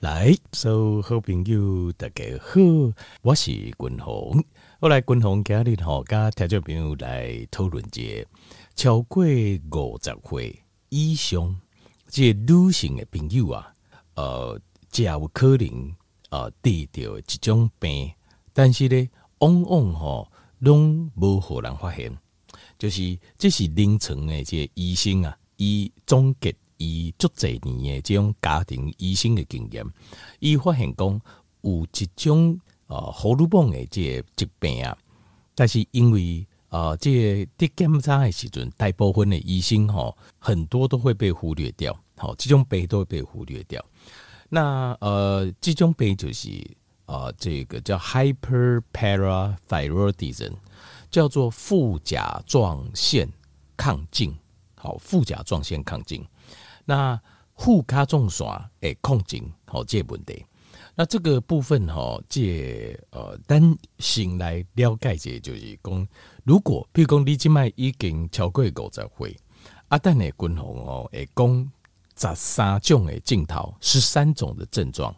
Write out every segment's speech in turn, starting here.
来，所有好朋友大家好，我是君鸿。我来君鸿今日吼，跟听众朋友来讨论一下超过五十岁以上即个女性的朋友啊，呃，才有可能呃得到一种病，但是呢，往往吼拢无互人发现，就是这是临床的即个医生啊，伊总结。以足侪年的这种家庭医生的经验，伊发现讲有一种呃荷尔蒙的这个疾病啊，但是因为呃这个在检查的时阵，大部分的医生吼很多都会被忽略掉，好，这种病都会被忽略掉。那呃这种病就是呃这个叫 hyperparathyroidism，叫做副甲状腺亢进，好，副甲状腺亢进。那副甲状腺诶控制好这个问题，那这个部分哈，这呃单先来了解一下，就是讲，如果譬如讲你即卖已经超过五十岁，啊，但诶均衡哦，会讲十三种的镜头，十三种的症状，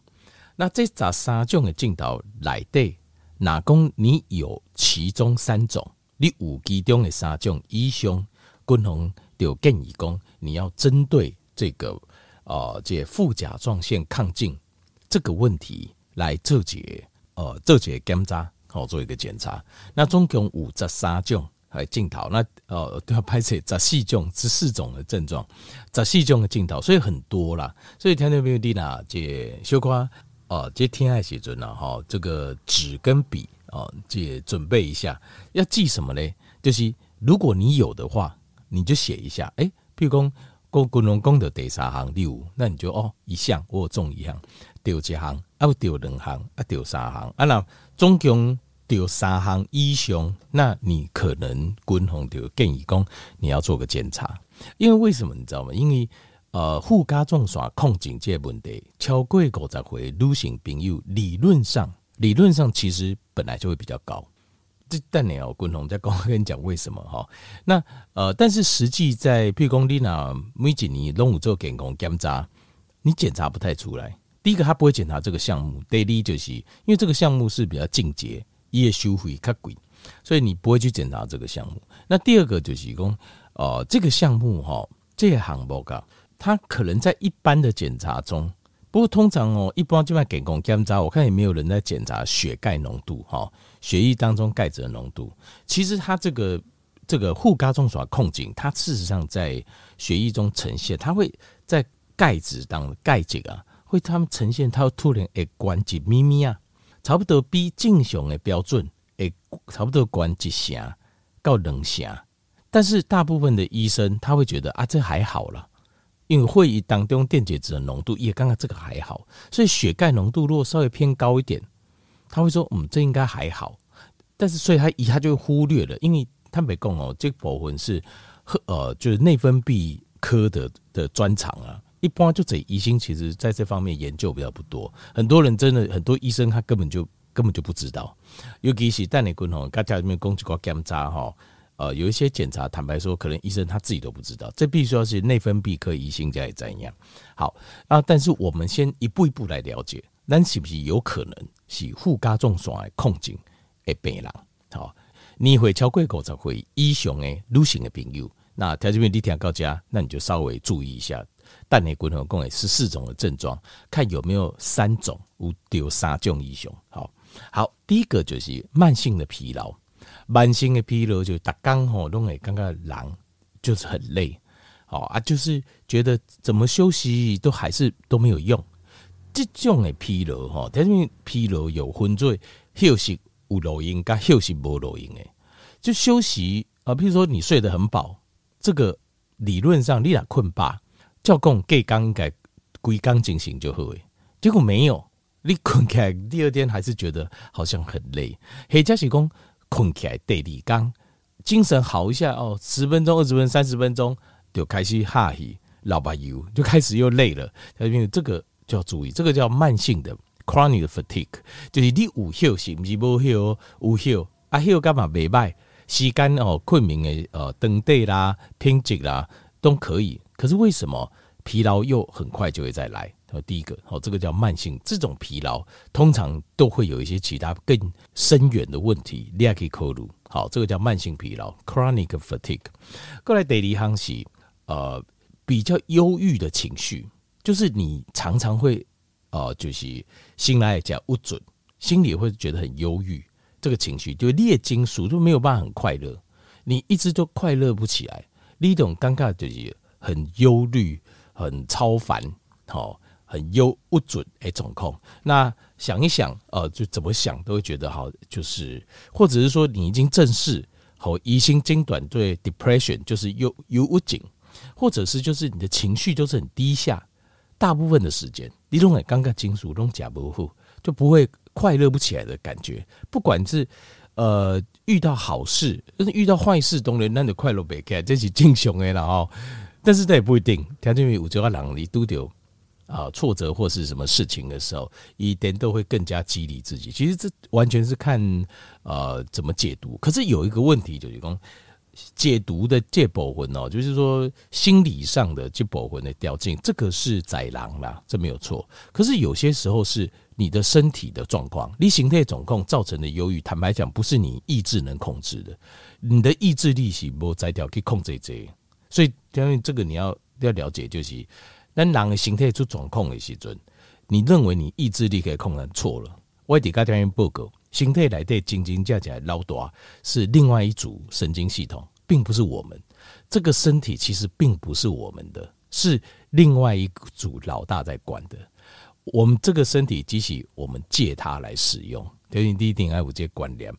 那这十三种的镜头来对，哪讲你有其中三种，你有其中的三种以上，均衡就建议讲你要针对。这个呃，这副甲状腺亢进这个问题来做解呃做解检查，好做一个检查。那总共五十三种还镜头，那呃都要拍摄十四种十四种的症状，十四种的镜头，所以很多啦。所以听到没有？丽娜这小瓜哦，这天爱写准了哈，这个纸跟笔哦，这准备一下，要记什么呢？就是如果你有的话，你就写一下。哎，譬如说。公公龙讲到第三行第五，那你就哦一项我中一项，丢一项啊，丢两项啊，丢三项啊，那总共丢三项以上，那你可能均衡就建议讲你要做个检查，因为为什么你知道吗？因为呃副甲状腺亢进这个问题，超过五十岁女性朋友理论上理论上其实本来就会比较高。这但你要共同再跟我跟你讲为什么哈？那呃，但是实际在譬如讲你那每几年拢有做健康检查，你检查不太出来。第一个，他不会检查这个项目，第二就是因为这个项目是比较进阶，也收费较贵，所以你不会去检查这个项目。那第二个就是讲，呃，这个项目哈，这个项目啊，它可能在一般的检查中，不过通常哦，一般就卖健康检查，我看也没有人在检查血钙浓度哈。血液当中钙质的浓度，其实它这个这个副甲状腺亢进，它事实上在血液中呈现，它会在钙质当钙质啊，会它们呈现，它突然会关节咪咪啊，差不多比正常的标准会差不多关一下到两下，但是大部分的医生他会觉得啊，这还好了，因为会议当中电解质的浓度也刚刚这个还好，所以血钙浓度如果稍微偏高一点。他会说：“嗯，这应该还好。”但是，所以他一下就忽略了，因为他没讲哦，这个部分是呃，就是内分泌科的的专长啊。一般就这医生，其实在这方面研究比较不多。很多人真的，很多医生他根本就根本就不知道。尤其是蛋内菌吼，刚才里面讲几个检查哈，呃，有一些检查，坦白说，可能医生他自己都不知道。这必须要是内分泌科医生才会怎样。好啊，但是我们先一步一步来了解。咱是不是有可能是副甲状腺的亢进的病人？好，你会超过五十岁以上的女性的朋友，那条件面你听到家，那你就稍微注意一下，蛋内均衡共有十四种的症状，看有没有三种有丢三种以上。好好，第一个就是慢性的疲劳，慢性的疲劳就打刚吼弄诶，刚刚狼就是很累，好啊，就是觉得怎么休息都还是都没有用。这种的疲劳哈，因为疲劳有分做休息有录音，跟休息无录音的。就休息啊，譬如说你睡得很饱，这个理论上你俩困吧，照讲隔天应该规工进行就好诶。结果没有，你困起来第二天还是觉得好像很累。或者是讲困起来第二天精神好一下哦，十分钟、二十分钟、三十分钟就开始哈气，老把油就开始又累了。因为这个。就要注意，这个叫慢性的 chronic fatigue，就是你有休是，不是无休，有休啊休干嘛袂歹，时间哦困眠的呃等待啦、偏执啦都可以。可是为什么疲劳又很快就会再来？好，第一个，好，这个叫慢性，这种疲劳通常都会有一些其他更深远的问题。你也可以考虑，好，这个叫慢性疲劳 （chronic fatigue）。过来第二项是呃比较忧郁的情绪，就是你常常会呃就是心来讲不准，心里会觉得很忧郁，这个情绪就列金属就没有办法很快乐，你一直都快乐不起来，你种尴尬就是很忧虑、很超凡，好。很忧不准哎，总控。那想一想，呃，就怎么想都会觉得好，就是或者是说你已经正视好疑心经短对 depression，就是忧忧不紧，或者是就是你的情绪都是很低下，大部分的时间你都很尴尬金属，那种假不护就不会快乐不起来的感觉。不管是呃遇到好事，但是遇到坏事，当然那的快乐不开，这是正常的了哦。但是这也不一定，条件有这个人你都得。啊，挫折或是什么事情的时候，一点都会更加激励自己。其实这完全是看呃怎么解读。可是有一个问题就是说，解读的这部分哦，就是说心理上的这部分的掉进，这个是宰狼啦，这没有错。可是有些时候是你的身体的状况，你形态总控造成的忧郁，坦白讲不是你意志能控制的，你的意志力是无摘掉可以控制这。所以，因为这个你要要了解就是。那人的心态出状况的时阵，你认为你意志力可以控制错了。我底下听报告，心态来对斤斤价价老大是另外一组神经系统，并不是我们这个身体，其实并不是我们的，是另外一组老大在管的。我们这个身体机器，我们借它来使用。等于第一点，爱有这些观念，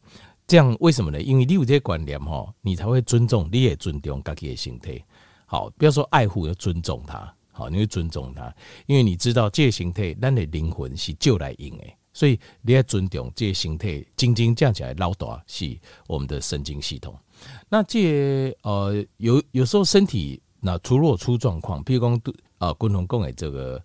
这样为什么呢？因为你有这些观念哈，你才会尊重，你也尊重自己的身体。好，不要说爱护，要尊重他。好，你会尊重他，因为你知道这个形态，咱的灵魂是就来赢的，所以你要尊重这个形态。真正讲起来，老大是我们的神经系统。那这、呃，有有时候身体那出若出状况，譬如讲呃，共同共诶这个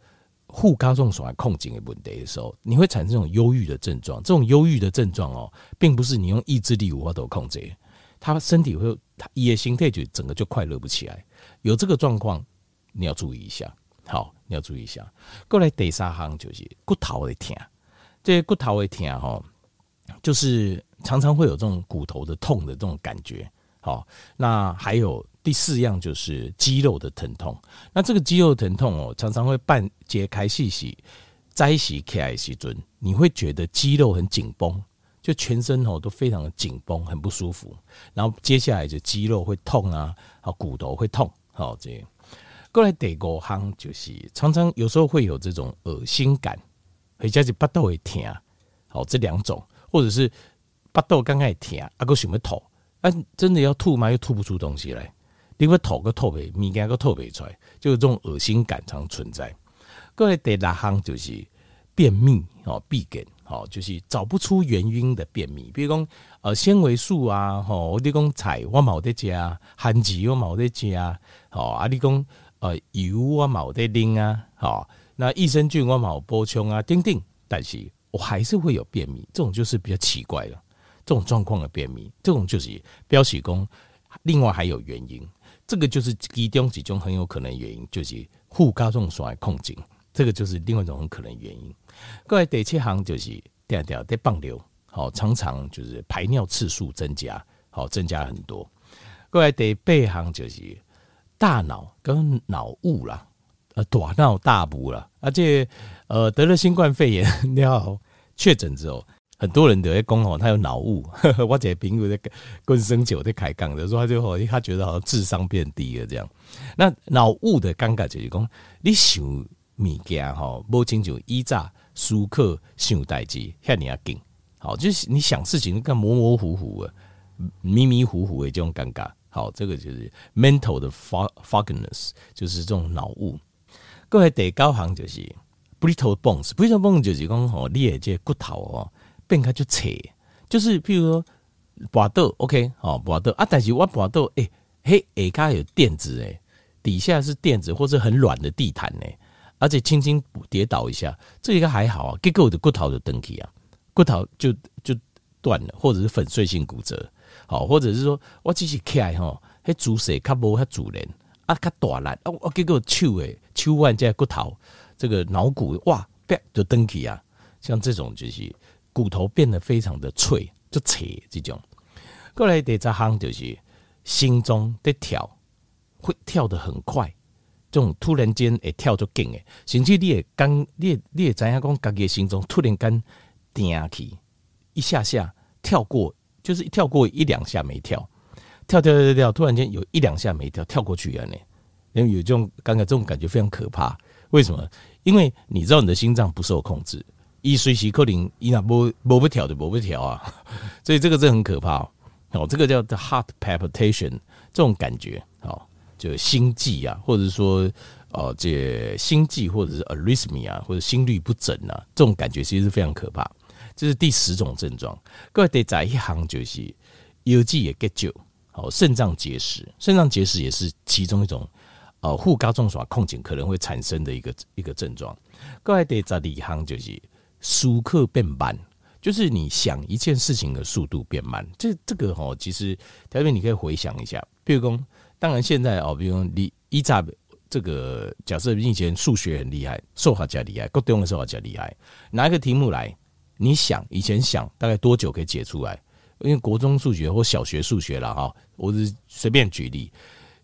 副交状所来控制的问题的时候，你会产生这种忧郁的症状。这种忧郁的症状哦，并不是你用意志力无法都控制，他身体会，他也形态就整个就快乐不起来。有这个状况。你要注意一下，好，你要注意一下。过来第三行就是骨头会疼，这些骨头会疼哈，就是常常会有这种骨头的痛的这种感觉。好，那还有第四样就是肌肉的疼痛。那这个肌肉疼痛哦，常常会半揭开细细，在一起开细准，你会觉得肌肉很紧绷，就全身哦都非常的紧绷，很不舒服。然后接下来就肌肉会痛啊，好，骨头会痛，好这样。过来第五项就是常常有时候会有这种恶心感，或者是巴肚会疼，好，这两种，或者是巴肚刚开始疼，啊，个想要吐，啊，真的要吐吗？又吐不出东西来，你会吐个吐不，物件个吐不出来，就是这种恶心感常存在。过来第六项就是便秘哦，闭经哦，就是找不出原因的便秘，比如讲呃纤维素啊，吼，我你讲菜我冇得食，番薯我冇得食，哦，啊，你讲。呃，油啊，冇得拎啊，好，那益生菌我冇补充啊，丁丁，但是我还是会有便秘，这种就是比较奇怪了，这种状况的便秘，这种就是标示讲，另外还有原因，这个就是其中几种很有可能原因，就是副甲状腺的控制，这个就是另外一种很可能原因。各位第七行就是掉掉在放流，好，常常就是排尿次数增加，好，增加很多。各位第八行就是。大脑跟脑雾啦，呃，大脑大雾啦，而且呃，得了新冠肺炎然后确诊之后，很多人都在讲哦，他有脑雾。我这朋友在跟生酒在开杠的说，他就好，他觉得好像智商变低了这样。那脑雾的尴尬就是讲，你想物件吼，无清楚依照舒克想代志，遐尔啊紧，好，就是你想事情，干模模糊糊的，迷迷糊糊的这种尴尬。好，这个就是 mental 的 fogginess，就是这种脑雾。各位第九行就是 brittle bones，brittle bones 就是讲吼，你的这骨头哦变开就扯，就是譬如说跋倒，OK，好跋倒。啊，但是我跋倒，诶、嘿，下骹有垫子诶，底下是垫子或者很软的地毯诶，而且轻轻跌倒一下，这一个还好啊，结果我的骨头就断去啊，骨头就就断了，或者是粉碎性骨折。好，或者是说我只是起来吼，迄姿势较无遐自然，啊较大力，啊我结果手诶手腕这骨头这个脑骨哇，啪就登起啊，像这种就是骨头变得非常的脆，就脆这种。过来第三项就是心中在跳，会跳得很快，这种突然间会跳出劲诶，甚至你也刚你也你也知影讲，家己的心中突然间定起一下下跳过，就是一跳过一两下没跳，跳跳跳跳，突然间有一两下没跳，跳过去了呢，因为有这种刚刚这种感觉非常可怕。为什么？因为你知道你的心脏不受控制，一随时可能一那不不不跳就不不跳啊，所以这个真很可怕哦。这个叫 the heart palpitation 这种感觉哦，就心悸啊，或者说哦这心悸或者是 arrhythmia 或者心律不整啊，这种感觉其实是非常可怕。这是第十种症状。各位得在一行就是腰肌也 get 救哦，肾脏结石，肾脏结石也是其中一种。哦，副甲状腺亢进可能会产生的一个一个症状。各位第十二行就是舒克变慢，就是你想一件事情的速度变慢。这这个哦，其实台面你可以回想一下，比如说，当然现在哦，比如你一扎这个假设你以前数学很厉害，数学家厉害，高中的数学家厉害，拿一个题目来，你想以前想大概多久可以解出来？因为国中数学或小学数学了哈，我是随便举例。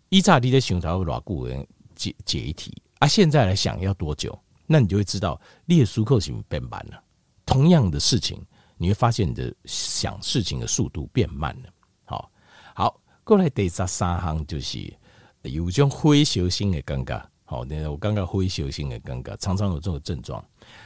一乍你在想他会偌久人解解一题啊，现在来想要多久？那你就会知道你的思考是变慢了。同样的事情，你会发现你的想事情的速度变慢了。过来第十三项就是有种灰小心的尴尬。好，那我刚刚灰小心的尴尬，常常有这种症状。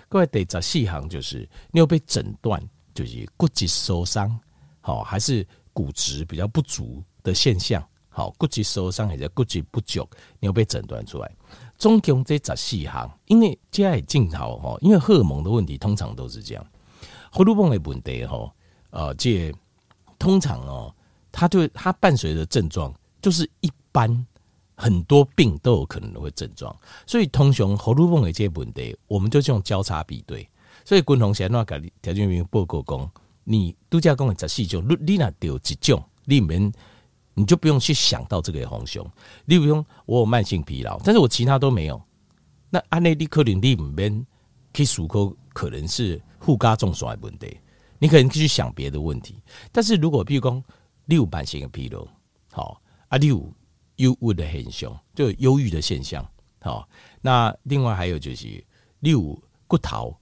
过来第十四项就是你有被诊断就是骨质疏松，好，还是骨质比较不足的现象。好，骨质疏松或者骨质不足，你要被诊断出来。总共这十四项，因为这也镜头哈，因为荷尔蒙的问题通常都是这样。荷尔蒙的问题哈，呃，这通常哦，它就它伴随的症状就是一般很多病都有可能会症状，所以通常荷尔蒙的这些问题，我们就这种交叉比对。所以共同先那个条件明报告讲，你度假讲的十四种，你你那丢一种，里面。你就不用去想到这个红熊，例如说我有慢性疲劳，但是我其他都没有。那安内利克林里面可以数口，可能是副甲状腺的问题，你可能去想别的问题。但是如果比如说六慢性的疲劳，好啊，六忧郁的现象，就忧郁的现象，好。那另外还有就是六骨头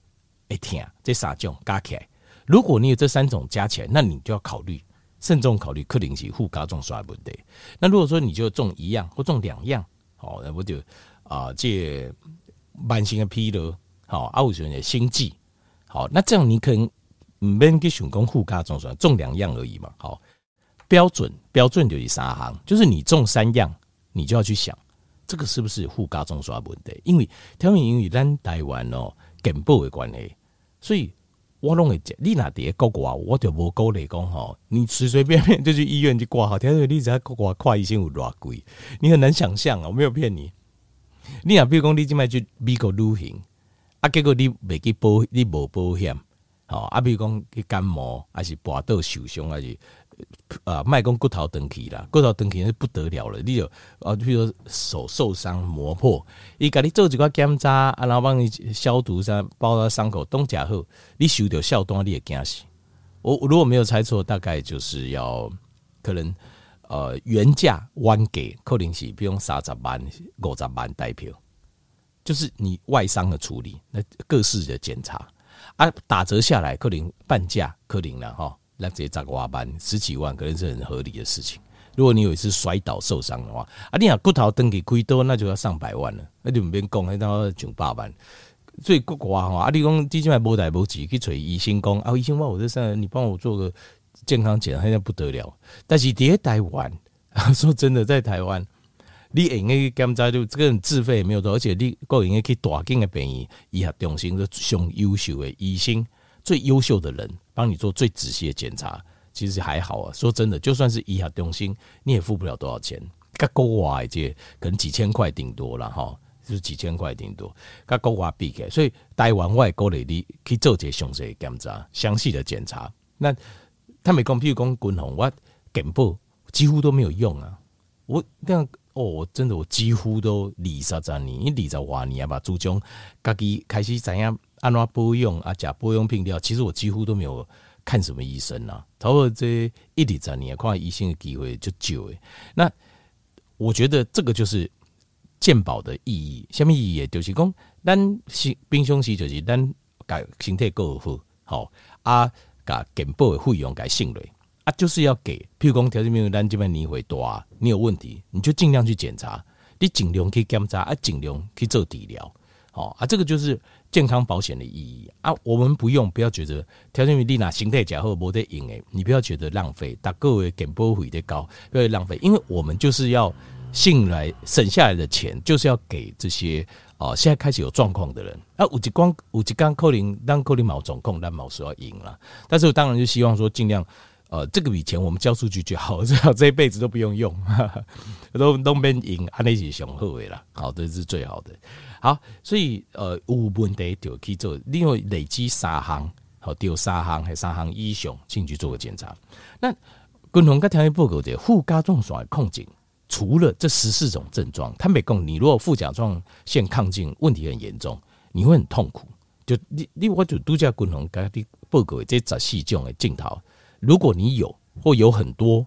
会疼，这三种加起来，如果你有这三种加起来，那你就要考虑。慎重考虑克林奇副甲状腺问题。那如果说你就中一样或中两样，好，那不就啊？这慢性的疲劳，好，啊，有时候心悸，好，那这样你可能唔免去想讲副甲状腺中两样而已嘛。好，标准标准就是三项，就是你中三样，你就要去想这个是不是副甲状腺问题？因为条明因为咱台湾哦，健保的关系，所以。我拢会讲，你那伫国外，我就无鼓励讲吼，你随随便便就去医院去挂号。听说你在国外看医生有偌贵，你很难想象啊！我没有骗你。你若比如讲，你即摆去美国旅行，啊，结果你未去保，你无保险，吼啊，比如讲去感冒，还是跋倒受伤，还是。啊，卖讲骨头断去啦，骨头断去是不得了了。你就啊，比如说手受伤磨破，伊甲你做一个检查，啊，然后帮你消毒，啥包到伤口，东家后，你收到效单，你也惊死。我如果没有猜错，大概就是要可能呃原价弯给可能是比如三十万、五十万代票，就是你外伤的处理，那各式的检查啊，打折下来可能半价，可能了哈。那直接砸个瓦板，十几万可能是很合理的事情。如果你有一次摔倒受伤的话，啊，你讲骨头登记亏多，那就要上百万了。那就免讲，那到九百万。所以国外哈，啊，你讲最起码无代无志去找医生讲，啊，医生话我这伤，你帮我做个健康检查，现在不得了。但是在台湾，说真的，在台湾，你应该检查就这个人自费也没有多，而且你够应该去大间的病院，医学中心的上优秀的医生。最优秀的人帮你做最仔细的检查，其实还好啊。说真的，就算是医学中心，你也付不了多少钱。跟国外这可能几千块顶多了哈，就是几千块顶多。跟国外比起，所以台湾外国的你去做这详细的检查，详细的检查。那他没讲，譬如讲军红，我根本几乎都没有用啊。我那哦，我真的我几乎都二十几年，因为二十多年吧，注重自己开始怎样安怎保养啊，吃保养品了，其实我几乎都没有看什么医生啊。差不多这一二十年看医生的机会就少诶。那我觉得这个就是健保的意义，什么意义？就是讲咱是平常时就是咱把身体过好，好啊，把健保的费用给省了。啊，就是要给，譬如讲条件没有咱这边你会多，你有问题，你就尽量去检查，你尽量去检查啊，尽量去做治疗，好啊，这个就是健康保险的意义啊。我们不用，不要觉得条件没你拿心态假或没得用诶，你不要觉得浪费，但各位健保费的高，不要浪费，因为我们就是要信来省下来的钱，就是要给这些啊现在开始有状况的人啊。五级光五级刚扣零，当扣零毛总控，但毛是要赢了，但是我当然就希望说尽量。呃，这个笔钱我们交出去就好，最好这一辈子都不用用，哈 哈都都免赢，安尼是上好的啦，好，这是最好的。好，所以呃，有问题就去做，另外累积三项，好，丢三项还三项以上进去做个检查。那共同跟条件报告的副甲状腺亢进，除了这十四种症状，他没讲你如果副甲状腺亢进问题很严重，你会很痛苦。就你你我就度假共同跟的报告这十四种的镜头。如果你有或有很多，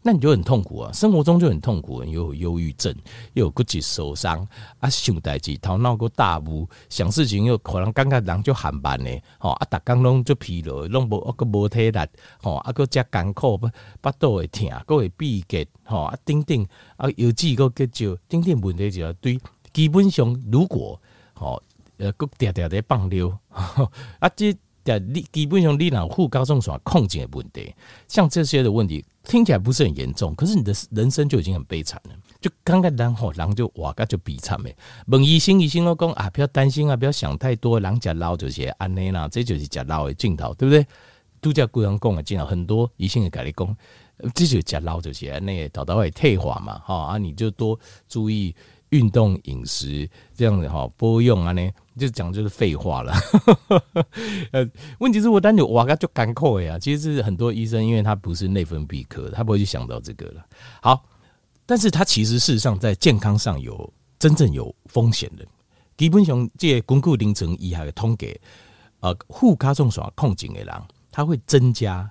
那你就很痛苦啊，生活中就很痛苦，又有忧郁症，又有骨质受伤啊，想代志头脑个大雾，想事情又可能感觉人就很慢呢，吼啊，逐工拢就疲劳，拢无啊个无体力，吼啊个遮艰苦，腹肚会疼，个会闭结，吼啊等等啊，有几个个就等等问题就要对，基本上如果吼呃个嗲嗲的放尿 啊这。你基本上你脑副甲状腺亢进的问题，像这些的问题听起来不是很严重，可是你的人生就已经很悲惨了。就刚刚然后人就哇，个就悲惨诶。问医生，医生都讲啊，不要担心啊，不要想太多，人家老就是安尼啦，这就是假老的镜头，对不对？度假故人讲的镜头很多，医生也跟你讲，这就是假老就是安内，导导会退化嘛，哈啊，你就多注意。运动饮食这样子哈，不用安尼，就讲就是废话了。呃，问题是我当你哇，就干扣呀。其实是很多医生，因为他不是内分泌科，他不会去想到这个了。好，但是他其实事实上在健康上有真正有风险的。基本上，这巩固凌晨以下的通给呃，副甲状腺亢进的人，他会增加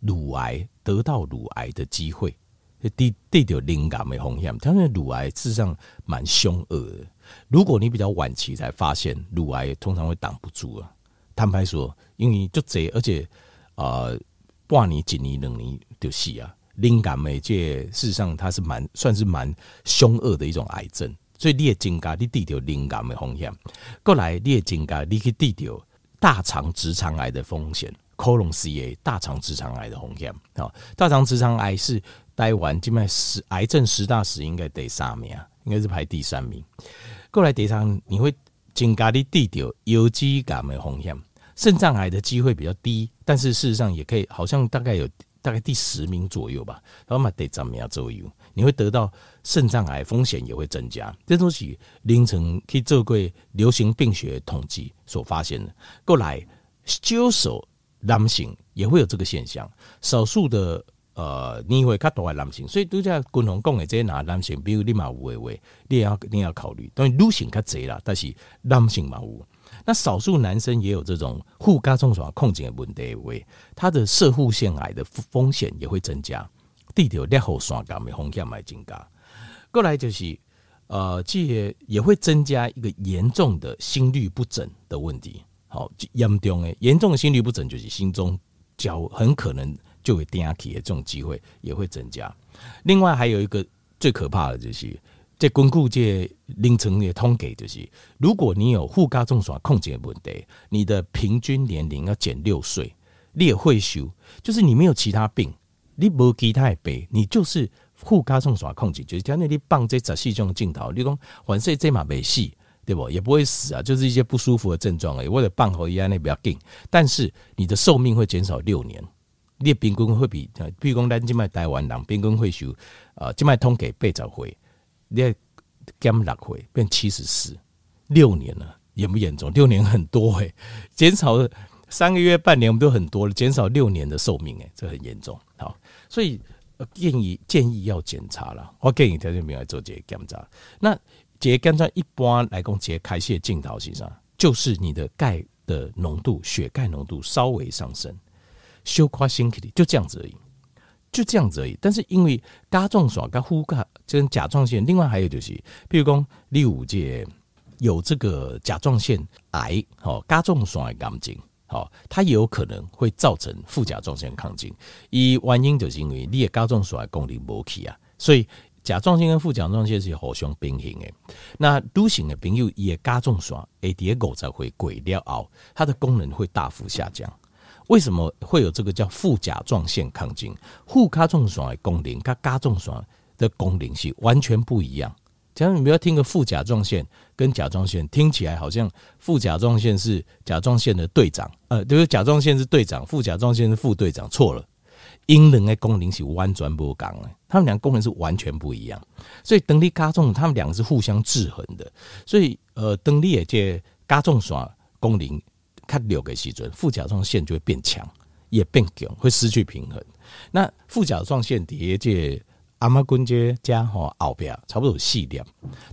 乳癌得到乳癌的机会。第第条灵感的风险，他那乳癌事实上蛮凶恶的。如果你比较晚期才发现，乳癌通常会挡不住啊。坦白说，因为就这，而且呃，半年、几年、两年就死啊。灵感媒介事实上它是蛮算是蛮凶恶的一种癌症，所以你也增加你第条灵感的风险。过来你也增加你去第条大肠直肠癌的风险，colon CA 大肠直肠癌的风险啊，大肠直肠癌是。台湾境脉十癌症十大死应该第三名，应该是排第三名。过来第三，你会增加你得到有机感的风险，肾脏癌的机会比较低，但是事实上也可以，好像大概有大概第十名左右吧。然后嘛，第三名左右，你会得到肾脏癌风险也会增加。这东西凌晨去做过流行病学统计所发现的。过来，少数男性也会有这个现象，少数的。呃，你会较多的男性，所以都在共同讲的这些男男性，比如你嘛有的话，你也要你也要考虑。当然女性较侪啦，但是男性嘛有。那少数男生也有这种副甲状腺亢进的问题的话，他的射护腺癌的风险也会增加，地条裂后腺癌的风险也增加。过来就是呃，这也会增加一个严重的心律不整的问题。好，严重的严重的心律不整就是心中较很可能。就会定下去的这种机会也会增加。另外还有一个最可怕的就是，在巩固这凌晨的通给就是，如果你有副甲状腺亢进的问题，你的平均年龄要减六岁，你也会修，就是你没有其他病，你无其他的病，你就是副甲状腺亢进，就是讲你放这十四种镜头，你讲反正这嘛没戏，对不？也不会死啊，就是一些不舒服的症状而已，或者放后一样那比较紧，但是你的寿命会减少六年。你的平均会比，比如讲咱即卖台湾人平均会寿，呃，即卖统计八十岁，你减六岁变七十四，六年了，严不严重？六年很多诶、欸，减少三个月、半年我们都很多了，减少六年的寿命诶、欸，这很严重。好，所以建议建议要检查了。我建议条件病来做这个检查。那这个检查一般来讲，这个开泄镜头是啥？就是你的钙的浓度，血钙浓度稍微上升，小可身体里就这样子而已，就这样子而已。但是因为甲状腺跟副甲跟甲状腺，另外还有就是，譬如讲第五届有这个甲状腺癌，好甲状腺的癌症。好，它也有可能会造成副甲状腺亢进，一原因就是因为你的甲状腺功能没去啊，所以甲状腺跟副甲状腺是互相平衡的。那女性的朋友，伊的甲状腺会在五十岁过了后，它的功能会大幅下降。为什么会有这个叫副甲状腺亢进？副甲状腺的功能跟甲状腺的功能是完全不一样。假如你不要听个副甲状腺跟甲状腺，听起来好像副甲状腺是甲状腺的队长，呃，就是甲状腺是队长，副甲状腺是副队长，错了。阴人的功能是完全不同的，他们两个功能是完全不一样。所以等你加重，他们两个是互相制衡的。所以呃，等你也借甲状腺功能较弱的时阵，副甲状腺就会变强，也变强，会失去平衡。那副甲状腺底下阿妈棍节加吼后边差不多有四点，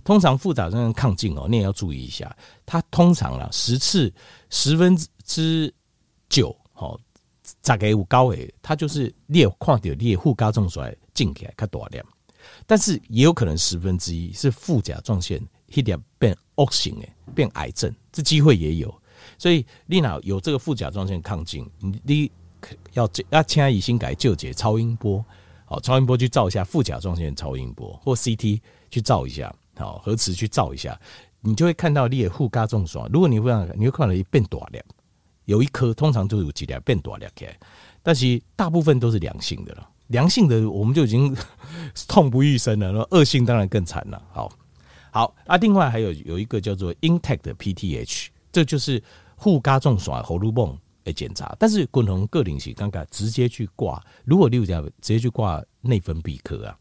通常副甲状腺亢进哦，你也要注意一下。它通常啦十次十分之九吼，大概有高诶，它就是裂看到裂副甲状腺进起来较大量，但是也有可能十分之一是副甲状腺一点变恶性诶，变癌症，这机会也有。所以你若有这个副甲状腺亢进，你你要要请医生给救解超音波。好，超音波去照一下副甲状腺超音波，或 CT 去照一下，好，核磁去照一下，你就会看到你的副甲状腺。如果你会让，你会看到一变大了，有一颗通常都有几条变大了起来，但是大部分都是良性的了。良性的我们就已经痛不欲生了，那恶性当然更惨了。好，好啊，另外还有有一个叫做 intact 的 PTH，这就是副甲状腺荷尔蒙。来检查，但是共同个领是刚刚直接去挂。如果你有这样直接去挂内分泌科啊，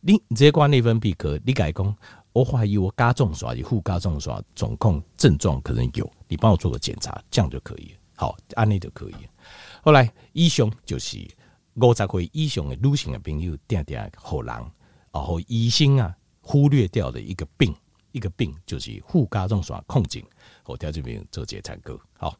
你直接挂内分泌科，你改讲，我怀疑我甲状腺、副甲状腺总控症状可能有，你帮我做个检查，这样就可以。好，安尼就可以。后来医生就是五十岁以上的女性的朋友，定定好人，然后医生啊忽略掉的一个病，一个病就是副甲状腺亢进，我调这边做这参考。好。